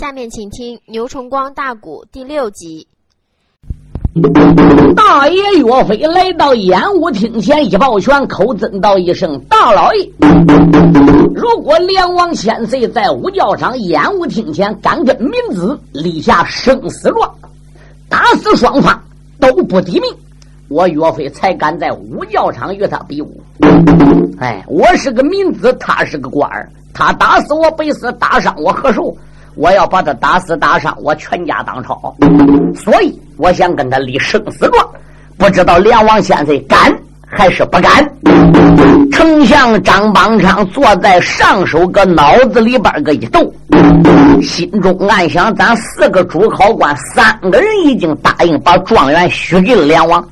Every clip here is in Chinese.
下面请听《牛崇光大鼓》第六集。大爷岳飞来到演武厅前，一抱拳，口尊道一声：“大老爷！”如果梁王千岁在武教场演武厅前敢跟民子立下生死状，打死双方都不抵命，我岳飞才敢在武教场与他比武。哎，我是个民子，他是个官儿。他打死我百死，打伤我何受？我要把他打死打伤，我全家当朝。所以我想跟他立生死状，不知道梁王先生敢还是不敢？丞相张邦昌坐在上首，个脑子里边个一动，心中暗想：咱四个主考官，三个人已经答应把状元许给了梁王，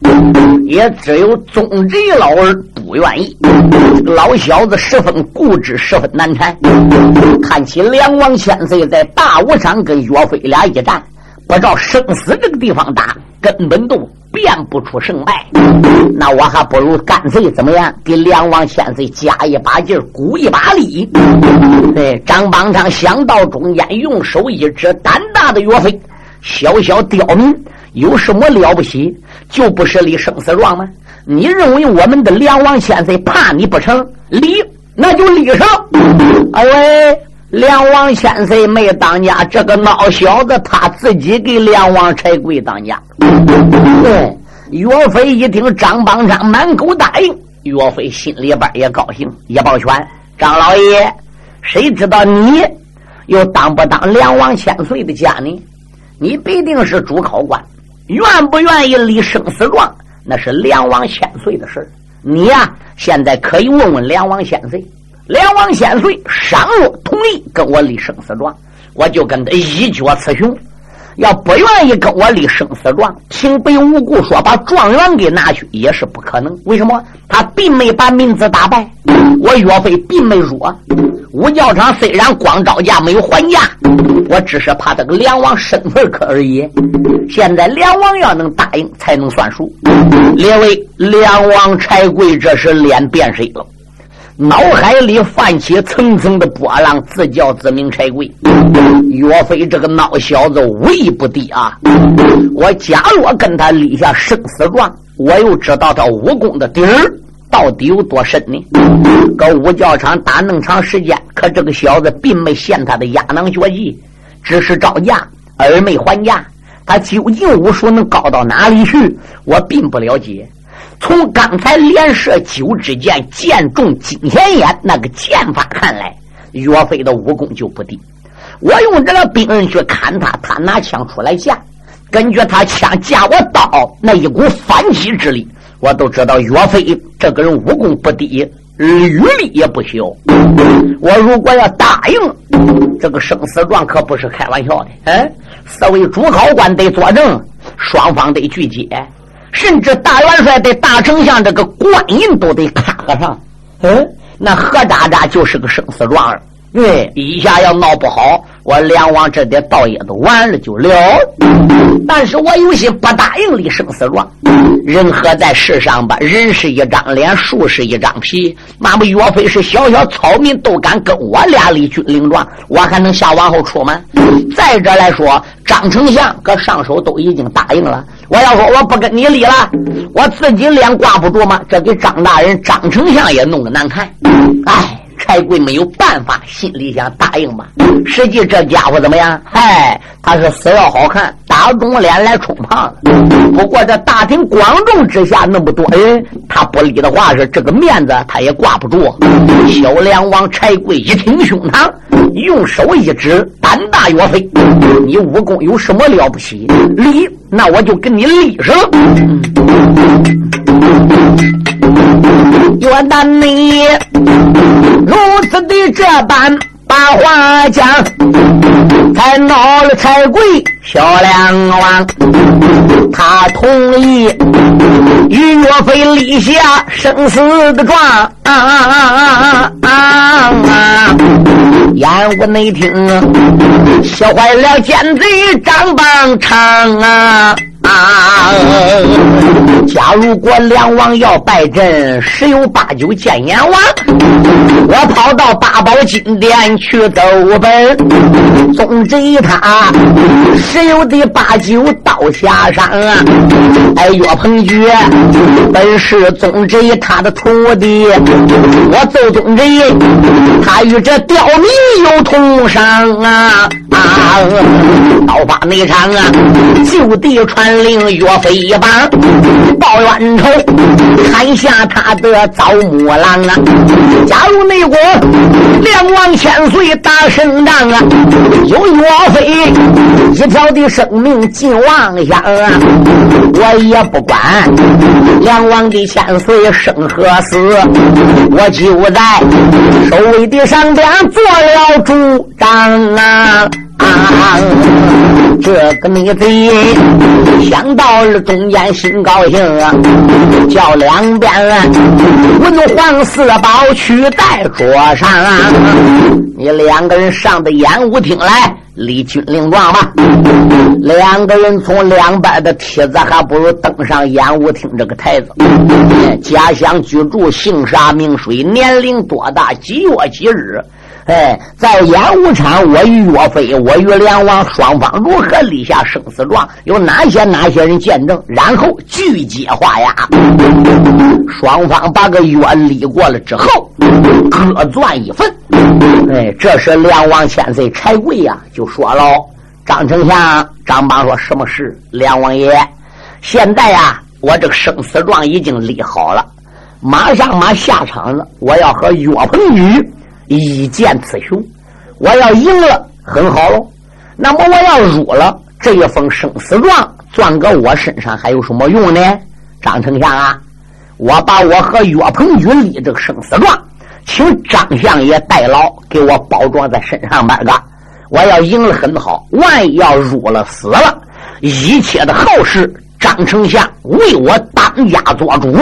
也只有宗侄老儿不愿意。老小子十分固执，十分难缠。看起梁王千岁在大武山跟岳飞俩一战，不照生死这个地方打，根本都。辨不出胜败，那我还不如干脆怎么样？给梁王千岁加一把劲儿，鼓一把力。对，张邦昌想到中间，用手一指胆大的岳飞，小小刁民有什么了不起？就不是立生死状吗？你认为我们的梁王千岁怕你不成？立，那就立上。哎喂，梁王千岁没当家，这个孬小子他自己给梁王柴贵当家。对，岳飞一听张邦昌满口答应，岳飞心里边也高兴，一抱拳：“张老爷，谁知道你又当不当梁王千岁的家呢？你必定是主考官，愿不愿意立生死状，那是梁王千岁的事你呀，现在可以问问梁王千岁。梁王千岁倘若同意跟我立生死状，我就跟他一决雌雄。”要不愿意跟我立生死状，平白无故说把状元给拿去也是不可能。为什么？他并没把名字打败，我岳飞并没弱。武教场虽然光招架没有还价，我只是怕这个梁王身份可而已。现在梁王要能答应，才能算数。列位，梁王柴贵这时脸变色了。脑海里泛起层层的波浪，自叫自鸣柴贵。岳飞这个孬小子武艺不低啊！我假若跟他立下生死状，我又知道他武功的底儿到底有多深呢？搁武教场打那么长时间，可这个小子并没现他的压囊绝技，只是招架而没还价。他究竟武术能高到哪里去？我并不了解。从刚才连射九支箭，箭中金钱眼那个箭法看来，岳飞的武功就不低。我用这个兵刃去砍他，他拿枪出来架，根据他枪架我刀那一股反击之力，我都知道岳飞这个人武功不低，履历也不小。我如果要答应这个生死状，可不是开玩笑的。哎，四位主考官得作证，双方得拒接。甚至大元帅的大丞相这个官印都得卡个上，嗯，那何渣渣就是个生死状儿。对，一下要闹不好，我梁王这点道也都完了就了。但是我有些不答应立生死状。人活在世上吧，人是一张脸，树是一张皮。那么岳飞是小小草民，都敢跟我俩立军令状，我还能下往后出吗？再者来说，张丞相搁上手都已经答应了。我要说我不跟你立了，我自己脸挂不住吗？这给张大人、张丞相也弄得难看。哎。柴贵没有办法，心里想答应吧。实际这家伙怎么样？嗨，他是死要好看，打肿脸来充胖子。不过这大庭广众之下那么多人，他不理的话是这个面子他也挂不住。小梁王柴贵一挺胸膛，用手一指：“胆大岳飞，你武功有什么了不起？理，那我就跟你立上了。”岳大你如此的这般把话讲，才闹了柴贵小梁王，他同意与岳飞立下生死的状。啊啊啊啊！燕武内听，吓坏了奸贼张邦昌啊！啊！假如果梁王要败阵，十有八九见阎王。我跑到八宝金殿去斗本，宗贼他十有的八九到下山。哎，岳鹏举本是宗贼他的徒弟，我奏宗贼，他与这刁民有同伤啊！啊！刀法内场啊，就地传令岳飞一棒报冤仇，砍下他的枣木狼啊！假如内国两王千岁打胜仗啊，有岳飞一条的生命尽亡下啊，我也不管两王的千岁生和死，我就在守卫的上边做了主张啊！这个逆贼想到了中间心高兴啊，叫两边文皇四宝取在桌上啊！你两个人上的演武厅来立军令状吧。两个人从两边的梯子还不如登上演武厅这个台子。家乡居住，姓啥名谁，年龄多大，几月几日。哎，在演武场，我与岳飞，我与梁王双方如何立下生死状？有哪些哪些人见证？然后据接话呀。双方把个约立过了之后，各赚一份。哎，这时梁王千岁柴贵呀就说了：“张丞相，张邦说什么事？梁王爷，现在呀，我这个生死状已经立好了，马上马下场了，我要和岳鹏举。”一见雌雄，我要赢了，很好喽。那么我要输了，这一封生死状攥搁我身上还有什么用呢？张丞相啊，我把我和岳鹏举立这个生死状，请张相爷代劳，给我包装在身上边个。我要赢了很好，万一要输了死了，一切的后事，张丞相为我当家做主。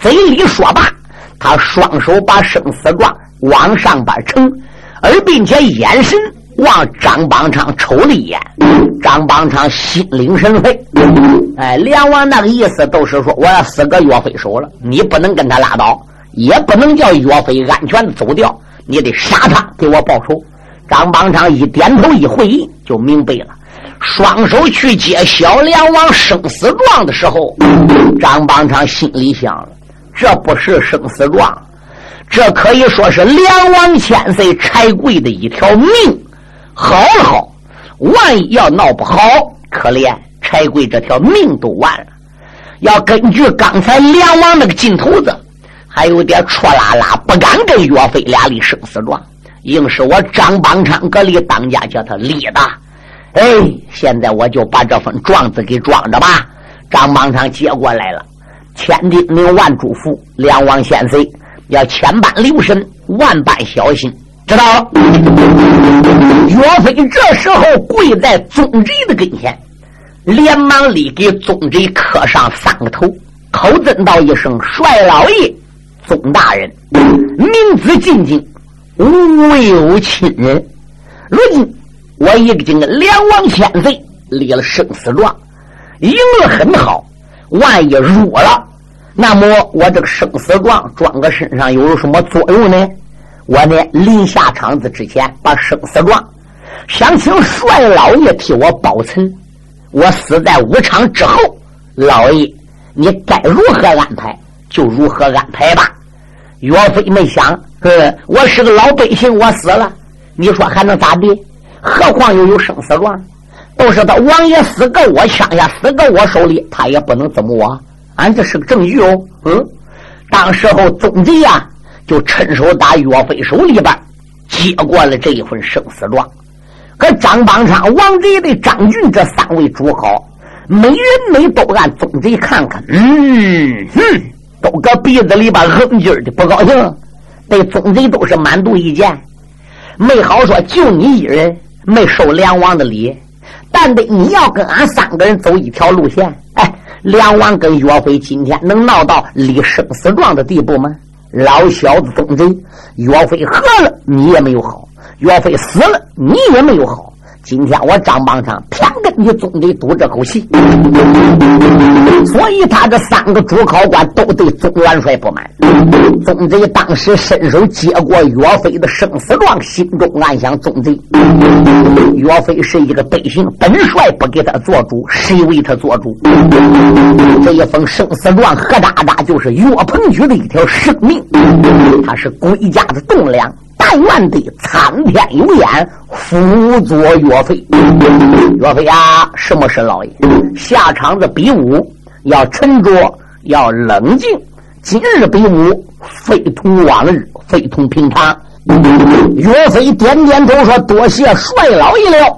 嘴里说罢，他双手把生死状。往上边撑，而并且眼神往张邦昌瞅了一眼，张邦昌心领神会。哎，梁王那个意思都是说，我要死个岳飞手了，你不能跟他拉倒，也不能叫岳飞安全走掉，你得杀他给我报仇。张邦昌一点头一回应，就明白了。双手去接小梁王生死状的时候，张邦昌心里想了：这不是生死状。这可以说是梁王千岁柴贵的一条命，好了好，万一要闹不好，可怜柴贵这条命都完了。要根据刚才梁王那个劲头子，还有点戳拉拉，不敢跟岳飞俩立生死状，硬是我张邦昌搁里当家叫他立的。哎，现在我就把这份状子给装着吧。张邦昌接过来了，千叮咛万嘱咐，梁王千岁。要千般留神，万般小心，知道。岳飞这时候跪在宗贼的跟前，连忙立给宗贼磕上三个头，口尊道一声：“帅老爷，宗大人，明子进京，无有亲人。如今我已经跟两王千岁立了生死状，赢了很好，万一输了。”那么我这个生死状装个身上有什么作用呢？我呢临下场子之前把生死状想请帅老爷替我保存。我死在武场之后，老爷你该如何安排就如何安排吧。岳飞没想，呃，我是个老百姓，我死了，你说还能咋地？何况又有生死状，都是他王爷死搁我枪下，死搁我手里，他也不能怎么我。俺这是个证据哦，嗯，当时候宗贼呀，就趁手打岳飞手里边接过了这一份生死状。可张邦昌、王贼的张俊这三位主考，每人每都按宗贼看看，嗯哼，都搁鼻子里边哼劲的不高兴，对宗贼都是满肚意见，没好说，就你一人没收梁王的礼，但得你要跟俺三个人走一条路线，哎。梁王跟岳飞今天能闹到立生死状的地步吗？老小子宗贼，岳飞喝了你也没有好，岳飞死了你也没有好。今天我张邦昌偏跟你总得赌这口气，所以他这三个主考官都对总元帅不满。总贼当时伸手接过岳飞的生死状，心中暗想：总贼，岳飞是一个德行，本帅不给他做主，谁为他做主？这一封生死状，何渣渣就是岳鹏举的一条生命，他是国家的栋梁。但愿的苍天有眼辅佐岳飞。岳飞啊，什么是老爷？下场子比武要沉着，要冷静。今日比武非同往日，非同平常。岳飞点点头说：“多谢帅老爷了。”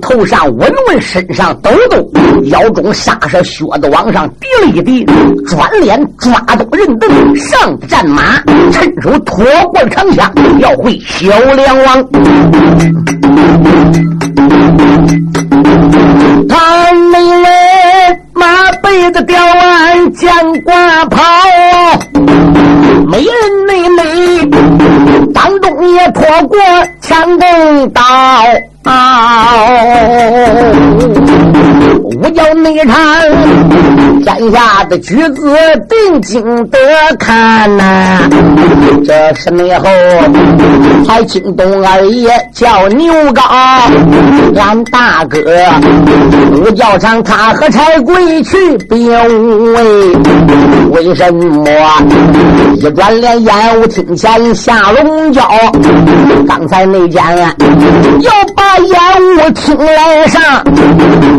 头上稳稳，身上抖抖，腰中沙沙靴子往上滴了一滴，转脸抓动人凳，上战马，趁手拖过长枪，要回小梁王。他没人马背子吊鞍将挂跑，没人妹妹也破过强弓刀。我叫内场天下的举子定睛得看呐，这是内后还惊动二爷叫牛高，俺大哥武教场他和柴贵去兵位，为什么一转脸烟雾厅前下龙角？刚才那件要把烟雾厅来上，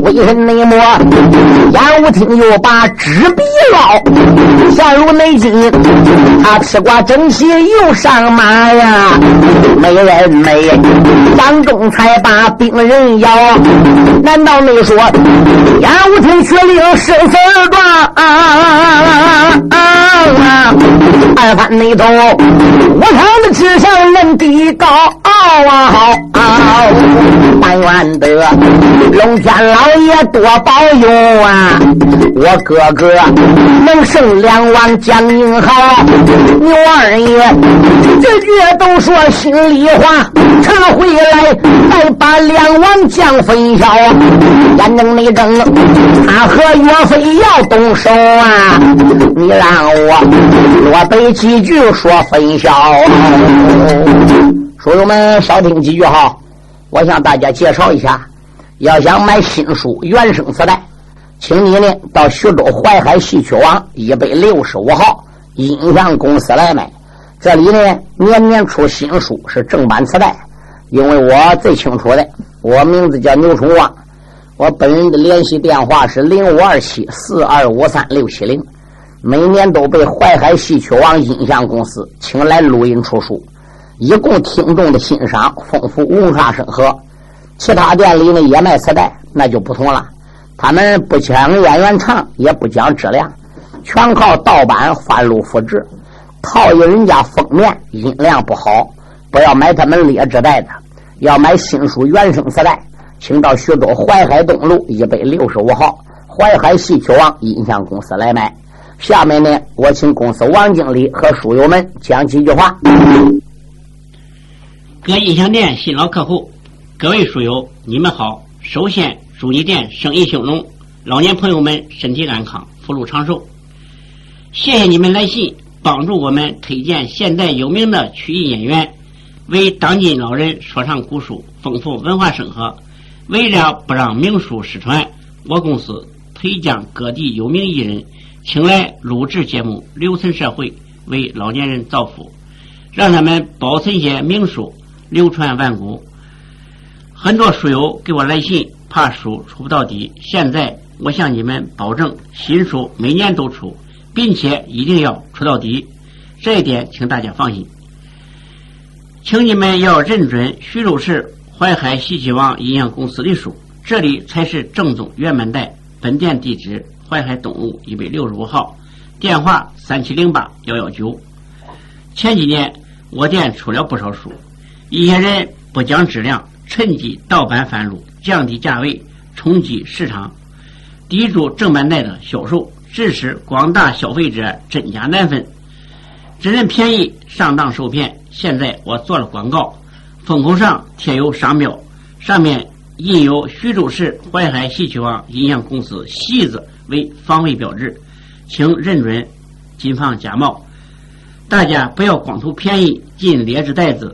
为什么？没摸，烟雾厅又把纸笔捞，现如内金，他披挂整齐又上马呀，没人没，当中才把病人咬，难道没说烟雾厅却令生死状？二番内头，我看的纸上人低高啊，但愿得龙天老爷多。保佑啊！我哥哥能胜两王将英豪，牛二爷这句都说心里话，撤回来再把两王将分晓。眼睁没睁，他和岳飞要动手啊！你让我落背几句说分晓。书友们少听几句哈，我向大家介绍一下。要想买新书原声磁带，请你呢到徐州淮海戏曲网一百六十五号音像公司来买。这里呢年年出新书，是正版磁带。因为我最清楚的，我名字叫牛春旺，我本人的联系电话是零五二七四二五三六七零。每年都被淮海戏曲网音像公司请来录音出书，以供听众的欣赏，丰富文化生活。其他店里呢也卖磁带，那就不同了。他们不讲演员唱，也不讲质量，全靠盗版翻录复制，套印人家封面，音量不好。不要买他们劣质带的，要买新书原声磁带，请到徐州淮海东路一百六十五号淮海戏曲网音像公司来买。下面呢，我请公司王经理和书友们讲几句话。各音响店新老客户。各位书友，你们好！首先祝你店生意兴隆，老年朋友们身体安康，福禄长寿。谢谢你们来信，帮助我们推荐现代有名的曲艺演员，为当今老人说唱古书，丰富文化生活。为了不让名书失传，我公司推将各地有名艺人请来录制节目，留存社会，为老年人造福，让他们保存些名书，流传万古。很多书友给我来信，怕书出不到底。现在我向你们保证，新书每年都出，并且一定要出到底。这一点，请大家放心。请你们要认准徐州市淮海戏曲网音像公司的书，这里才是正宗原版带。本店地址：淮海东路一百六十五号，电话：三七零八幺幺九。前几年我店出了不少书，一些人不讲质量。趁机盗版贩路，降低价位，冲击市场，抵住正版带的销售，致使广大消费者真假难分，只认便宜，上当受骗。现在我做了广告，封口上贴有商标，上面印有徐州市淮海戏曲网音像公司戏子为防伪标志，请认准，谨防假冒。大家不要光图便宜进劣质袋子，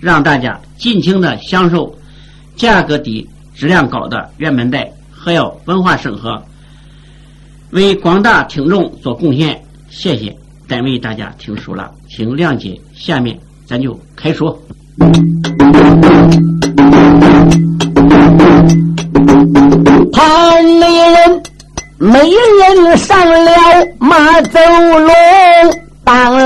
让大家尽情的享受价格低、质量高的原版带，还要文化审核，为广大听众做贡献。谢谢，单为大家听书了，请谅解。下面咱就开说。谈美人，没人上了马走龙。当啷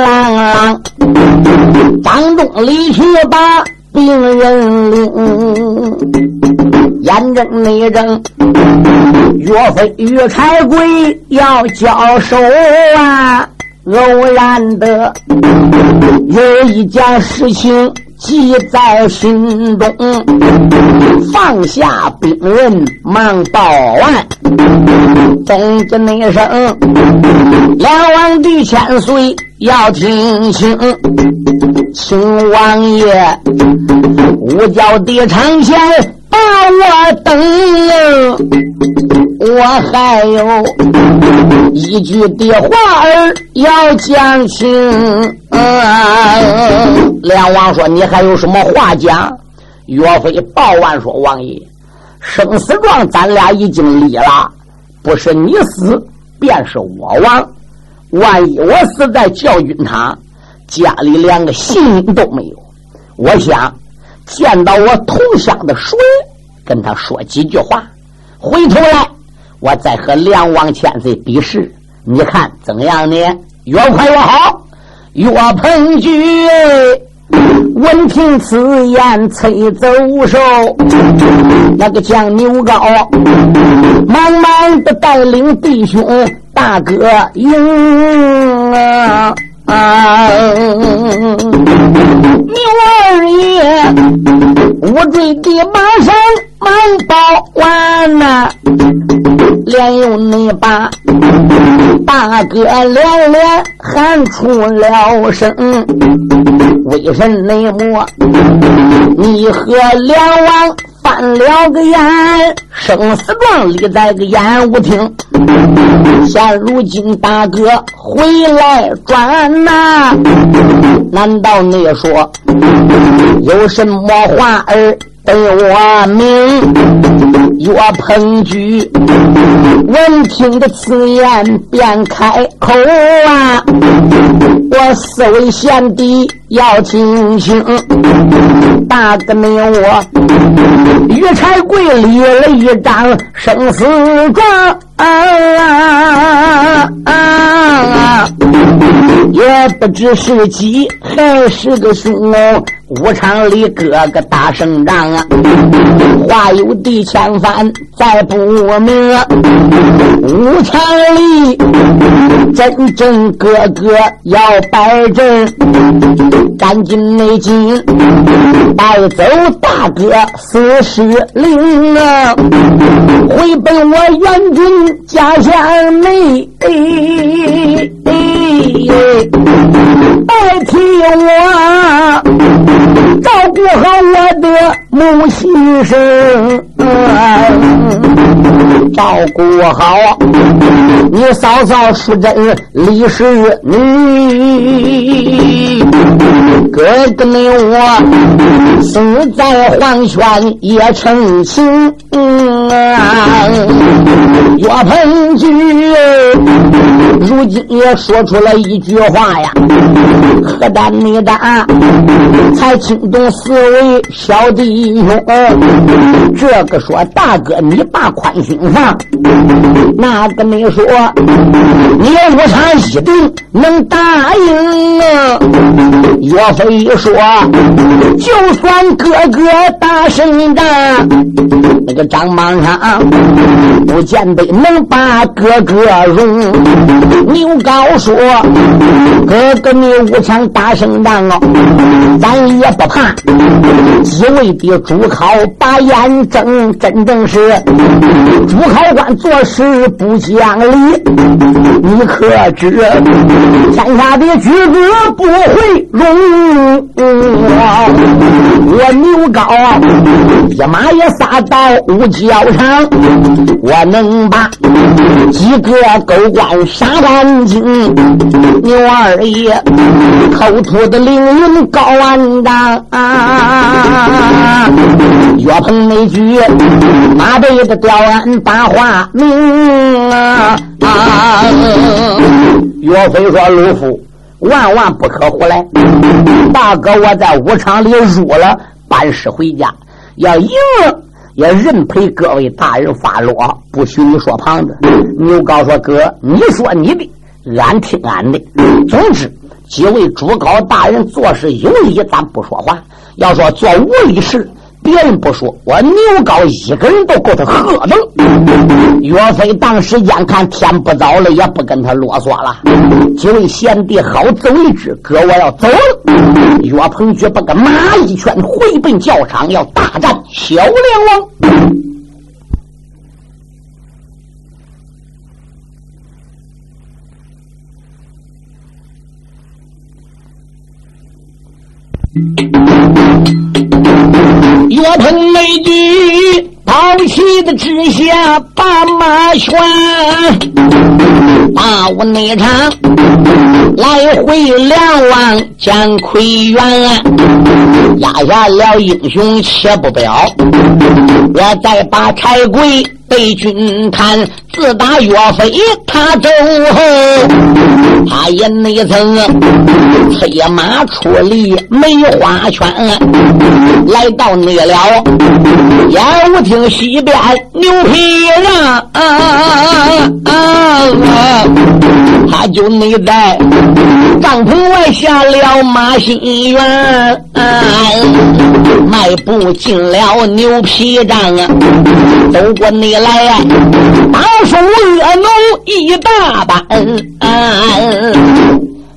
啷，张东离去把病人领，眼睁内睁，岳飞岳柴贵要交手啊！偶然的有一件事情。记在心中，放下兵刃忙报案。总之那声，梁王帝千岁要听清，请王爷五角地长前把我等。我还有一句的话儿要讲清。梁王说：“你还有什么话讲？”岳飞报完说：“王爷，生死状咱俩已经立了，不是你死，便是我亡。万一我死在教军堂，家里连个信都没有。我想见到我同乡的水，跟他说几句话，回头来。”我再和梁王千岁比试，你看怎样呢？越快越好。岳鹏举闻听此言，催走手。那个将牛皋忙忙的带领弟兄大哥迎啊！牛二爷我追的马上忙报完呐。连用你把大哥连连喊出了声，为什内幕？你和梁王翻了个眼，生死状立在个演武厅。现如今大哥回来转呐，难道你说有什么话儿？被我明，岳鹏举闻听的此言，便开口啊！我四位贤弟要听清，大哥你我玉柴贵立了一张生死状。啊啊啊！也不知是吉还是个凶哦。武场里哥哥打胜仗啊，话有地千番再不明。武场里真正哥哥要摆阵，赶紧内进带走大哥四十灵啊，回奔我元军。家乡内，代替我照顾好我的母亲生，照顾好你嫂嫂淑珍李氏女，哥哥你我死在黄泉也成亲。岳鹏举如今也说出了一句话呀，何丹你丹才惊动四位小弟兄。这个说大哥你把宽心放，那个你说你武昌一定能答应啊。岳飞一说，就算哥哥打胜仗，那个张榜上，不见得能把哥哥容。牛皋说：“哥哥你武强打胜仗哦，咱也不怕。几位的主考把眼睁，真正是主考官做事不讲理。你可知天下的举子不会容我？我牛高一马也撒到五角场，我能把几个狗官杀干净。牛二爷偷偷的凌云高万丈，岳鹏那句马背的吊鞍把话明啊！岳飞说：“鲁夫万万不可胡来，大哥我在武场里入了，班师回家，要赢了。”也认赔各位大人发落，不许你说旁子。牛皋说：“哥，你说你的，俺听俺的。总之，几位主考大人做事有理，咱不说话；要说做无理事。”别人不说，我牛皋一个人都够他喝的。岳飞当时间看天不早了，也不跟他啰嗦了。几位贤弟，好走一支，哥我要走了。岳鹏举把个马一拳，回奔教场，要大战小梁王。岳鹏那句宝气的之下把马旋，把我那场来回两望见亏元，压下了英雄且不表，我再把柴贵。被军探，自打岳飞他走后，他也没曾催马出离梅花圈，来到那了演武厅西边牛皮让，他就内在帐篷外下了马心园，迈步进了牛皮帐啊，走过你。来呀！大叔恶奴一大班。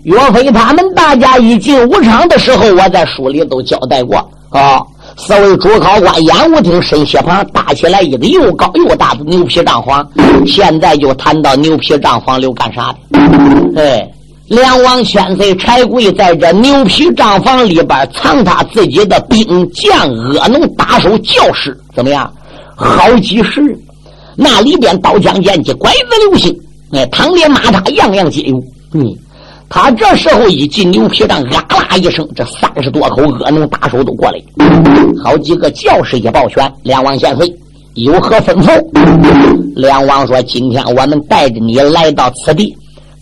岳飞他们大家一进武场的时候，我在书里都交代过啊。四位主考官演武厅身斜旁搭起来一个又高又大的牛皮帐房。现在就谈到牛皮帐房里干啥的？哎，梁王千岁柴贵在这牛皮帐房里边藏他自己的兵将、恶奴、打手、教师，怎么样？好几十人。那里边刀枪剑戟、拐子流星，哎，唐连马踏，样样皆有。嗯，他这时候一进牛皮帐，啊啦一声，这三十多口恶奴打手都过来，好几个教士一抱拳：“梁王贤岁，有何吩咐？”梁王说：“今天我们带着你来到此地，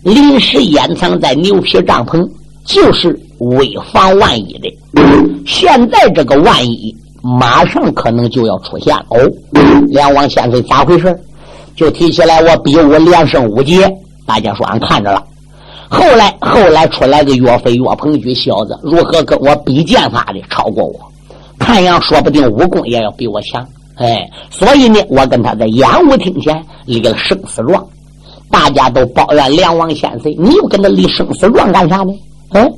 临时掩藏在牛皮帐篷，就是为防万一的。现在这个万一。”马上可能就要出现哦，梁王先生咋回事？就提起来我比武连胜五节，大家说俺看着了。后来后来出来个岳飞岳鹏举小子，如何跟我比剑法的超过我？看样说不定武功也要比我强。哎，所以呢，我跟他在演武厅前立了生死状。大家都抱怨梁王先岁，你又跟他立生死状干啥呢？嗯。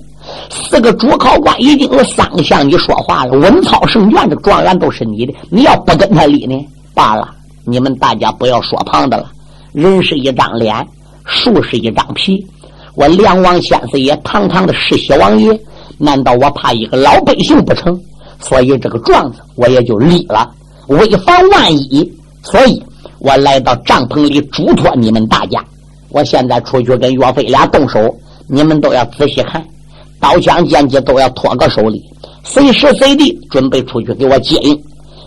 四个主考官已经有三个向你说话了，文操圣卷，的状元都是你的。你要不跟他理呢，罢了。你们大家不要说旁的了。人是一张脸，树是一张皮。我梁王先生也堂堂的世袭王爷，难道我怕一个老百姓不成？所以这个状子我也就立了，为防万一。所以我来到帐篷里嘱托你们大家，我现在出去跟岳飞俩动手，你们都要仔细看。刀枪剑戟都要托个手里，随时随地准备出去给我接应。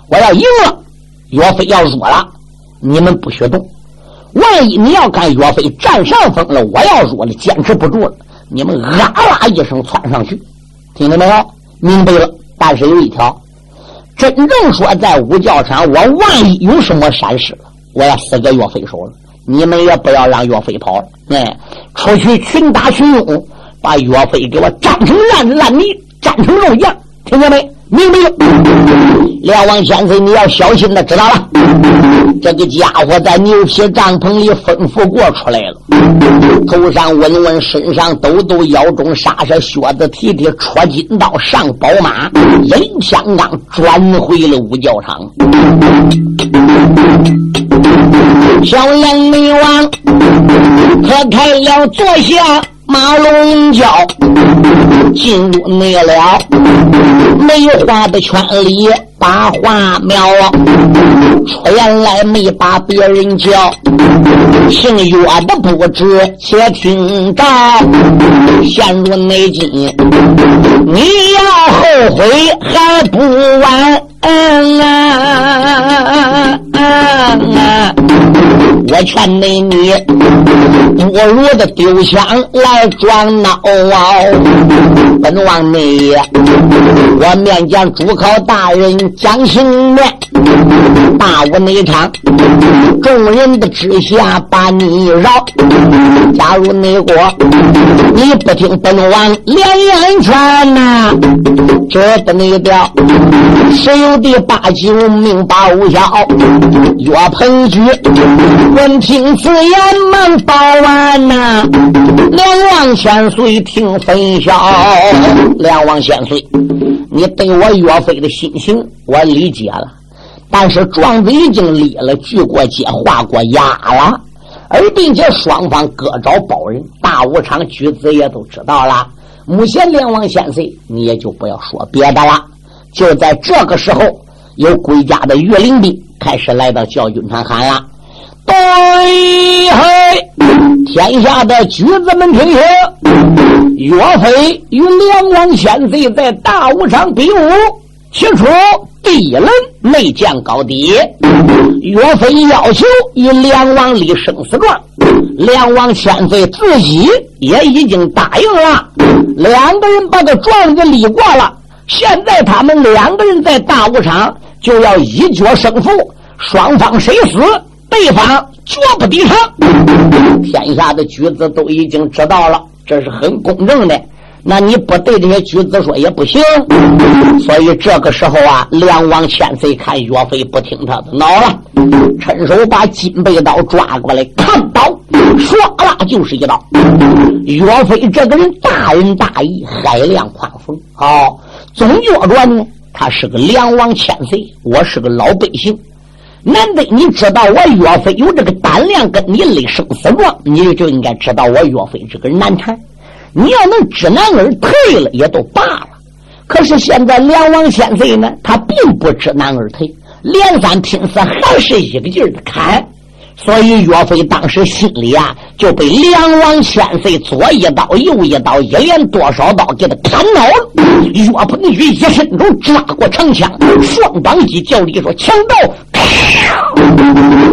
我要赢了，岳飞要弱了，你们不许动。万一你要看岳飞占上风了，我要弱了，坚持不住了，你们啊啦一声窜上去，听见没有？明白了。但是有一条，真正说在五教场，我万一有什么闪失了，我要死在岳飞手了，你们也不要让岳飞跑了。哎，出去群打群拥。把岳飞给我斩成烂烂泥，斩成肉酱，听见没？明白？梁王先生，你要小心的，知道了。这个家伙在牛皮帐篷里吩咐过出来了，头上纹纹，身上抖抖，腰中杀杀，靴子提提，戳金刀，上宝马，引枪刚转回了五教场。小杨眉王可开了坐下。马龙蛟进入内了，梅花的圈里把话描，出言来没把别人叫，姓岳的不知且听着，陷入内境，你要后悔还不晚。嗯啊啊啊！我劝你，你不如的丢枪来装孬啊！本王你，我面见主考大人讲情面，大武内场，众人的之下把你饶。假如内国，你不听本王连言劝呐，这的内调，谁有？第八九命报销，岳鹏举闻听此言忙报完呐。两王千岁听分晓，两王千岁，你对我岳飞的心情我理解了，但是状子已经立了，举过阶，画过押了，而并且双方各找保人，大武场举子也都知道了。目前两王千岁，你也就不要说别的了。就在这个时候，有归家的岳灵兵开始来到教军场喊了：“对嘿，天下的举子们听听，岳飞与梁王千岁在大武场比武，起初第一轮没见高低。岳飞要求与梁王立生死状，梁王千岁自己也已经答应了，两个人把个状子立过了。”现在他们两个人在大武场就要一决胜负，双方谁死，对方绝不抵偿。天下的举子都已经知道了，这是很公正的。那你不对这些举子说也不行。所以这个时候啊，梁王千岁看岳飞不听他的，恼了，伸手把金背刀抓过来，看刀，唰啦就是一刀。岳飞这个人大仁大义，海量宽宏，好。总觉着呢，他是个梁王千岁，我是个老百姓。难得你知道我岳飞有这个胆量跟你立生死状，你就应该知道我岳飞这个人难缠。你要能知难而退了，也都罢了。可是现在梁王千岁呢，他并不知难而退，连三拼四还是一个劲儿的砍。所以岳飞当时心里啊，就被梁王千岁左一刀右一刀，一连多少刀给他砍倒了。岳鹏举一伸手抓过长枪，双膀一叫力说：“强刀！”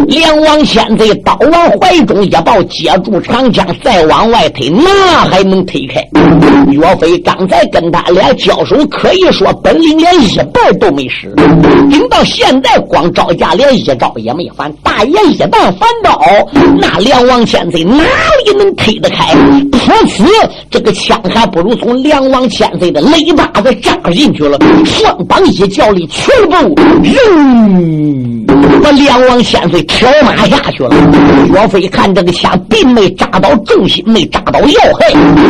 梁王千岁刀往怀中一抱，接住长枪，再往外推，哪还能推开？岳飞刚才跟他俩交手，可以说本领连一半都没使，顶到现在光招架连一招也没翻。大爷一旦翻招，那梁王千岁哪里能推得开？普此，这个枪还不如从梁王千岁的肋巴子扎进去了。双膀一较力，全部扔。把梁王千岁挑马下去了。岳飞看这个枪并没扎到重心，没扎到要害。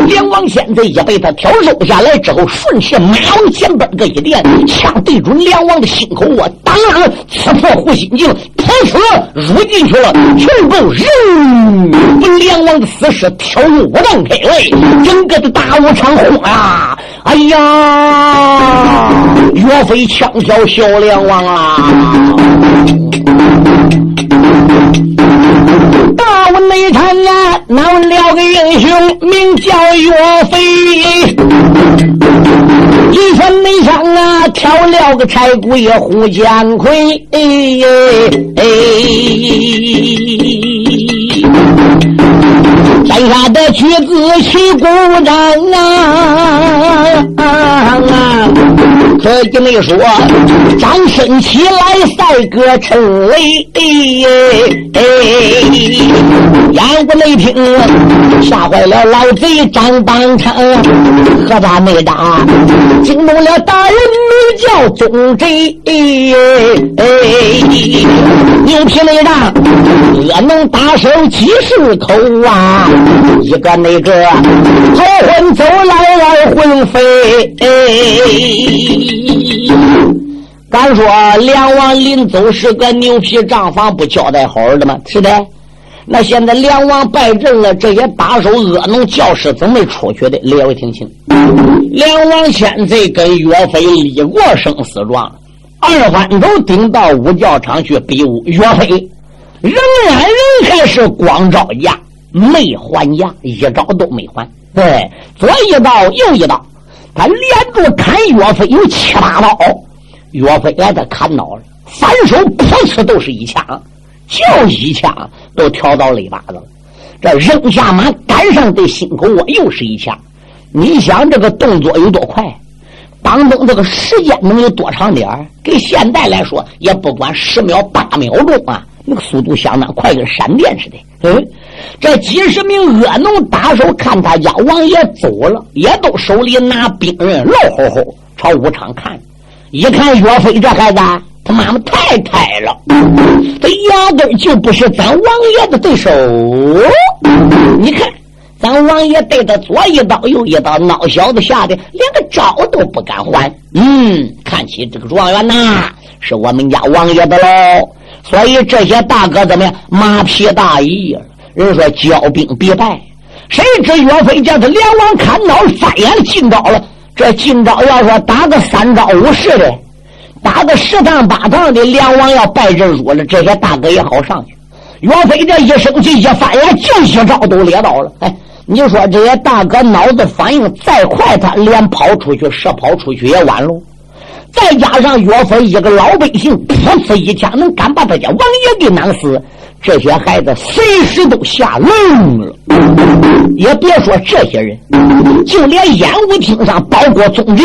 梁王千岁也被他挑收下来之后，顺势马往前奔，个一点，枪对准梁王的心口，我当啷刺破护心镜，噗呲入进去了，全部扔，把梁王的死尸挑入武当开外，整个的大武场轰啊！哎呀，岳飞枪挑小梁王啊！大武内场啊，闹了个英雄，名叫岳飞。一拳内上啊，挑了个柴姑爷胡姜魁。山下的举子齐鼓掌啊！这就没说，掌声起来，赛歌陈雷。燕无雷霆，吓坏了老贼张邦昌，和他没打，惊动了大人女叫宗贼。牛皮内仗，恶能打手几十口啊！一个那个头昏走来二魂飞。敢说梁王临走是个牛皮账房不交代好的吗？是的。那现在梁王败阵了，这些打手恶农教师怎么出去的？列位听清，梁王千岁跟岳飞立过生死状，二番头顶到五教场去比武，岳飞仍然仍还是光招架，没还架，一招都没还。对，左一刀，右一刀，他连着砍岳飞有七八刀。岳飞挨他砍倒了，反手噗呲都是一枪，就一枪都挑到肋巴子了。这扔下马赶上对心口窝又是一枪。你想这个动作有多快？当中这个时间能有多长点给现代来说，也不管十秒八秒钟啊，那个速度相当快，跟闪电似的。嗯，这几十名恶奴打手看他家王爷走了，也都手里拿兵刃，老吼吼朝武昌看。一看岳飞这孩子，他妈妈太太了，这压根就不是咱王爷的对手。你看，咱王爷对他左一刀右一刀，孬小子吓得连个招都不敢还。嗯，看起这个状元呐，是我们家王爷的喽。所以这些大哥怎么样？马屁大意呀。人说骄兵必败，谁知岳飞叫他连王砍刀翻眼进招了。这今朝要说打个三招五式的，打个十趟八趟的，梁王要败阵输了，这些大哥也好上去。岳飞这一生气一翻眼，就一招都猎到了。哎，你说这些大哥脑子反应再快，他连跑出去、射跑出去也晚喽。再加上岳飞一个老百姓，噗呲一枪能敢把他家王爷给囊死，这些孩子随时都下愣了。也别说这些人，就连演武厅上，包括总理，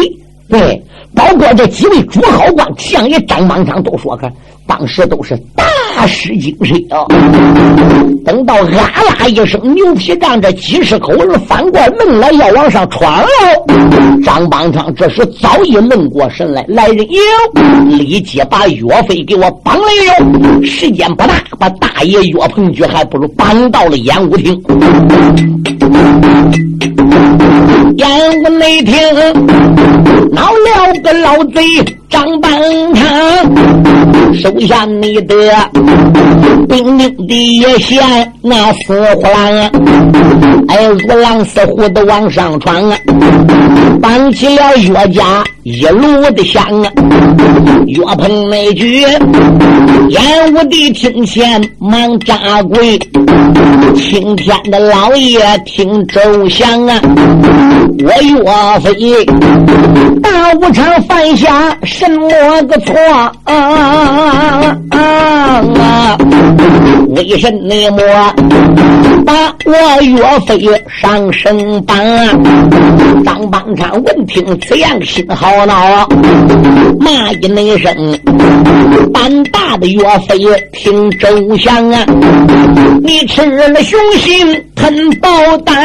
对，包括这几位主考官，像爷张邦昌都说：“看，当时都是大失精神啊！”等到啊啦一声，牛皮仗这几十口人翻过愣了，要往上闯了。张邦昌这时早已愣过神来，来人有，立即把岳飞给我绑了哟。时间不大，把大爷岳鹏举还不如绑到了演武厅。演武内厅，闹了个老贼张邦昌，手下你的兵丁的也嫌那死虎狼啊，哎，如狼似虎的往上闯啊，绑起了岳家一路的香啊，岳鹏那句演武的厅前忙扎跪，青天的老爷听周详啊。我岳飞大武场犯下什么个错啊啊啊？为什么把我岳飞上升榜？张邦昌闻听此言，心好恼，骂一那声：胆大的岳飞，听周详啊！你吃了雄心吞豹胆，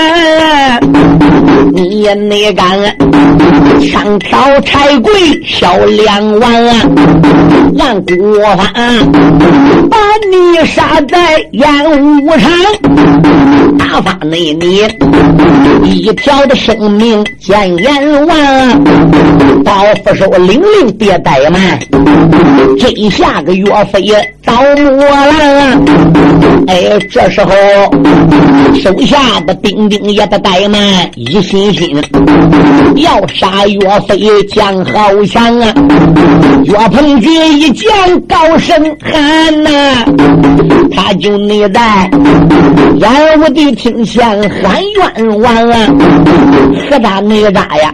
你也没敢上挑柴柜敲两碗啊！俺国藩把你杀在演武场，打发你你一条的生命见阎王，包福寿领令别怠慢，这下个岳飞倒木了。哎，这时候手下的兵丁也得怠慢，一心心要杀岳飞，将好强啊！岳鹏举一将高声喊呐，他就内在演武的厅前喊冤枉啊！和他哪吒呀，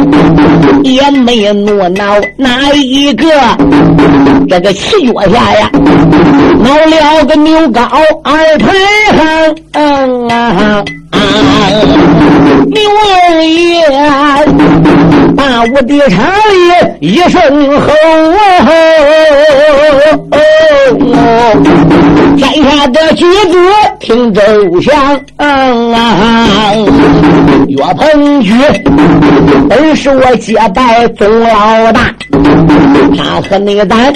也没怒恼哪一个，这个气脚下呀，闹了个牛高二排行啊！牛二爷，把我的长里一声吼，天下的举子听周详，岳鹏举本是我结拜总老大，他和那咱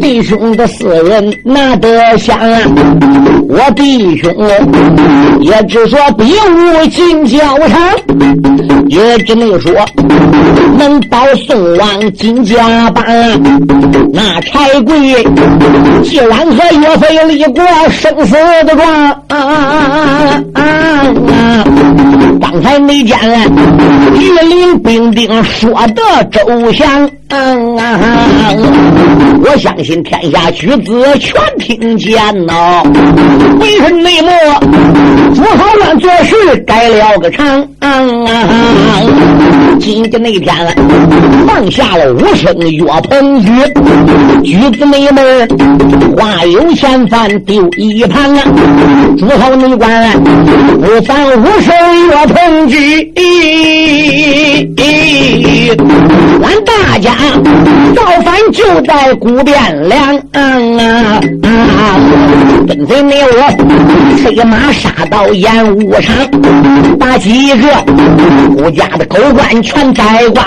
弟兄的四人那得相啊，我弟兄也只说比武进教场，也只能说能保宋王金家班，那柴贵既然和岳飞立过生死的状，刚才没见御林兵丁说的周详。我相信天下举子全听见了，为人内幕，朱豪乱做事改了个场。今天那天放下了武生岳鹏举，举子内门话有千番丢一旁啊。朱豪内官不放武生岳鹏举，俺大家。造反就在古汴梁啊！跟随你我，飞马杀到演武场，把几个顾家的狗官全宰光。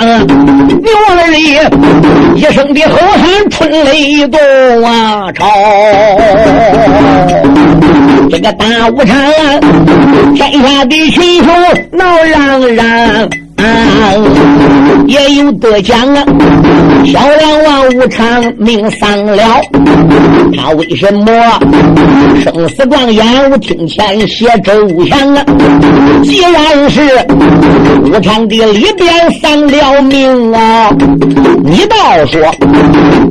牛二爷一声的吼喊，春雷动啊！朝这个大武场，天下的群雄闹嚷嚷。也有得奖啊，小梁王无常命丧了，他为什么生死状言我听前写周详啊？既然是无常的里边丧了命啊，你倒说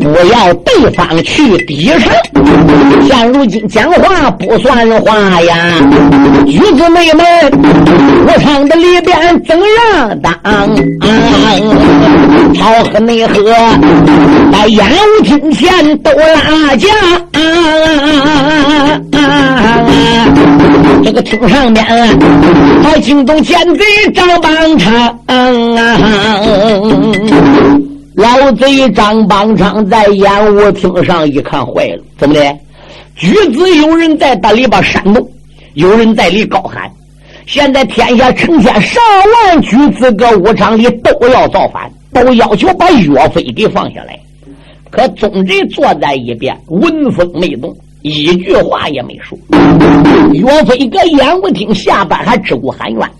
不要对方去抵偿，现如今讲话不算话呀，举子妹妹，无常的里边怎样？当，朝和内河，在演武厅前都拉架。这个厅上面，还惊动奸贼张邦昌。老贼张邦昌在演武厅上一看，坏了，怎么的？举子有人在大里边煽动，有人在里高喊。现在天下成千上万举子搁武场里都要造反，都要求把岳飞给放下来。可宗贼坐在一边，闻风没动，一句话也没说。岳飞搁演武厅下边还只顾喊冤。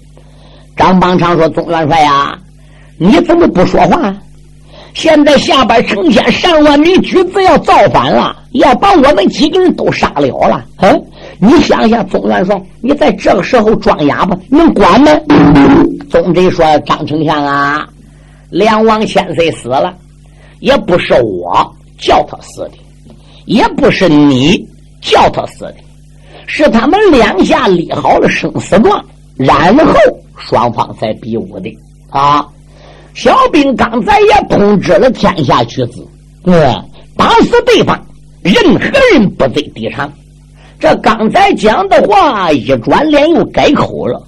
张邦昌说：“宗元帅呀，你怎么不说话？现在下边成千上万名举子要造反了，要把我们几个人都杀了了。嗯。”你想想，宗元帅，你在这个时候装哑巴，能管吗？宗贼说：“张丞相啊，梁王千岁死了，也不是我叫他死的，也不是你叫他死的，是他们两下立好了生死状，然后双方才比武的啊。小兵刚才也通知了天下举子，嗯，打死对方，任何人不得抵偿。”这刚才讲的话一转脸又改口了，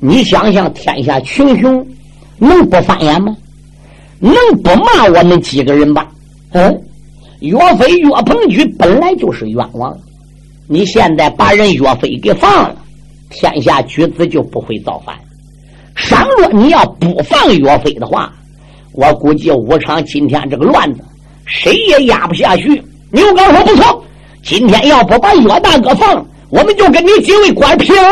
你想想，天下群雄能不翻眼吗？能不骂我们几个人吧？嗯，岳飞岳鹏举本来就是冤枉，你现在把人岳飞给放了，天下举子就不会造反。倘若你要不放岳飞的话，我估计武昌今天这个乱子谁也压不下去。牛皋说不错。今天要不把岳大哥放，我们就跟你几位官拼了。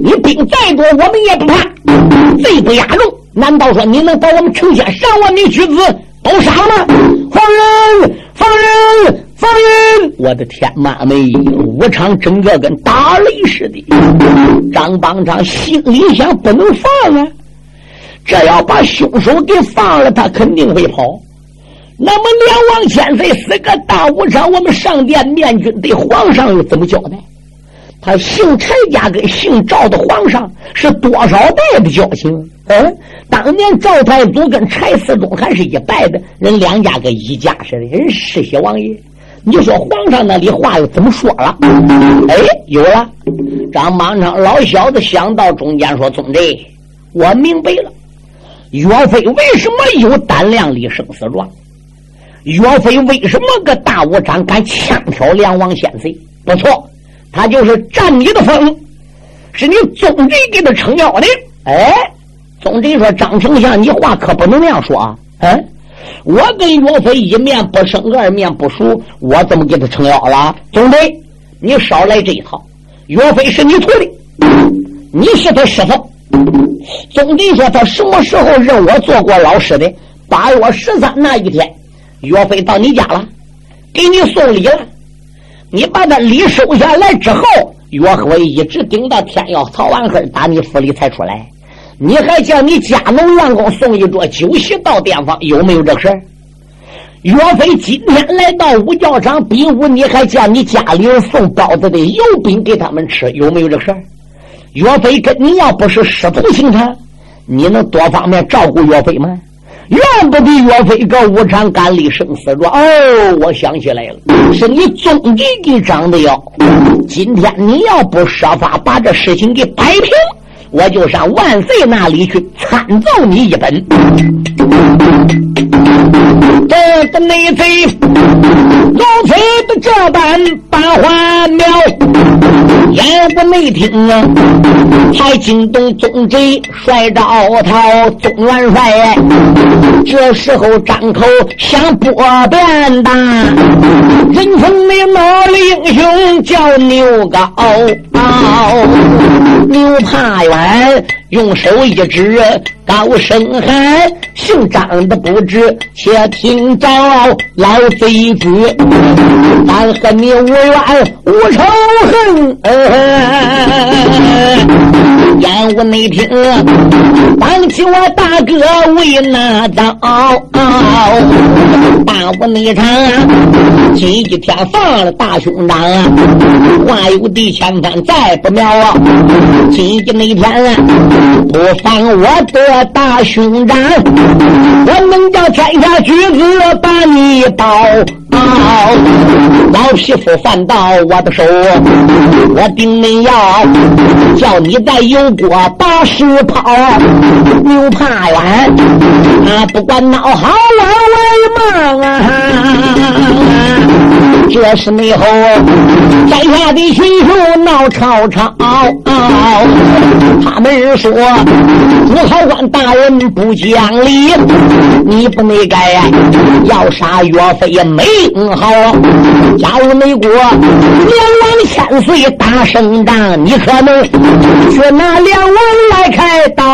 你兵再多，我们也不怕。贼不压肉，难道说你能把我们成千上万名举子都杀了吗？放人！放人！放人！我的天妈美！武昌整个跟打雷似的。张邦昌心里想：不能放啊！这要把凶手给放了，他肯定会跑。那么梁王千岁死个大武场，我们上殿面君对皇上又怎么交代？他姓柴家跟姓赵的皇上是多少代的交情？嗯，当年赵太祖跟柴四忠还是一代的人，两家跟一家似的，人世袭王爷。你说皇上那里话又怎么说了？哎，有了，张邦昌老小子想到中间说：“宗贼，我明白了，岳飞为什么有胆量立生死状？”岳飞为什么个大武长敢枪挑梁王先岁？不错，他就是占你的风，是你宗贼给他撑腰的。哎，宗贼说：“张丞相，你话可不能那样说啊！嗯，我跟岳飞一面不生，二面不熟，我怎么给他撑腰了？宗贼，你少来这一套。岳飞是你徒弟，你是他师傅。宗贼说：他什么时候认我做过老师的？八月十三那一天，岳飞到你家了，给你送礼了。”你把那礼收下来之后，岳飞一直顶到天要曹完黑打你府里才出来。你还叫你家奴员工送一桌酒席到店房，有没有这事岳飞今天来到五教场比武，你还叫你家里人送包子的油饼给他们吃，有没有这事岳飞跟你要不是师徒情长，你能多方面照顾岳飞吗？怨不得岳飞搁武场干立生死状。哦，我想起来了，是你宗弟给长的药。今天你要不设法把这事情给摆平，我就上万岁那里去参奏你一本。这个内贼如此的这般把话苗，言不内听啊，还惊动宗贼帅赵涛宗元帅。这时候张口想拨便当，人称的脑力英雄叫牛皋高，牛怕远。用手一指，高声喊：“姓张的不知，且听着老贼子，俺和你无冤无仇恨。”烟雾内听，当起我大哥为哪刀？大雾内场，今一天放了大兄长，话有地千番再不妙。今一那天。不放我的大兄长，我能叫天下举子把你保。老匹夫犯到我的手，我定你要叫你在油锅把屎跑。牛怕远，啊，不管闹好玩为忙啊。这是内后山下的群雄闹吵吵，他们说朱考官大人不讲理，你不内该要杀岳飞没好。假如美国两王千岁打胜仗，你可能却拿两王来开刀。